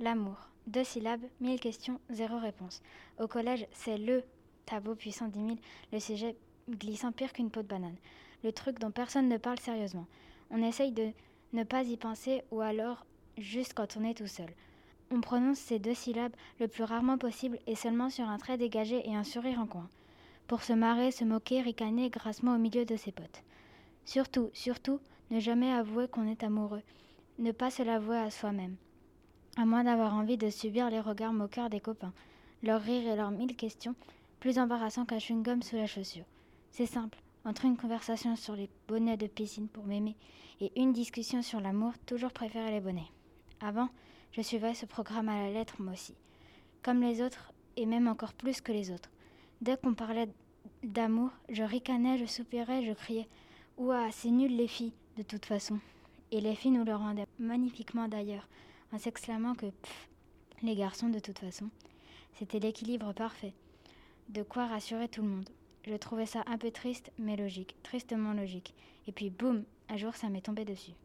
L'amour. Deux syllabes, mille questions, zéro réponse. Au collège, c'est le tableau puissant dix mille, le sujet glissant pire qu'une peau de banane. Le truc dont personne ne parle sérieusement. On essaye de ne pas y penser ou alors juste quand on est tout seul. On prononce ces deux syllabes le plus rarement possible et seulement sur un trait dégagé et un sourire en coin. Pour se marrer, se moquer, ricaner grassement au milieu de ses potes. Surtout, surtout, ne jamais avouer qu'on est amoureux. Ne pas se l'avouer à soi-même à moins d'avoir envie de subir les regards moqueurs des copains, leurs rires et leurs mille questions, plus embarrassants qu'un chewing-gum sous la chaussure. C'est simple, entre une conversation sur les bonnets de piscine pour m'aimer et une discussion sur l'amour, toujours préférer les bonnets. Avant, je suivais ce programme à la lettre, moi aussi. Comme les autres, et même encore plus que les autres. Dès qu'on parlait d'amour, je ricanais, je soupirais, je criais Ouah, c'est nul les filles, de toute façon. Et les filles nous le rendaient magnifiquement d'ailleurs en s'exclamant que pff, les garçons de toute façon. C'était l'équilibre parfait. De quoi rassurer tout le monde. Je trouvais ça un peu triste, mais logique, tristement logique. Et puis boum, un jour ça m'est tombé dessus.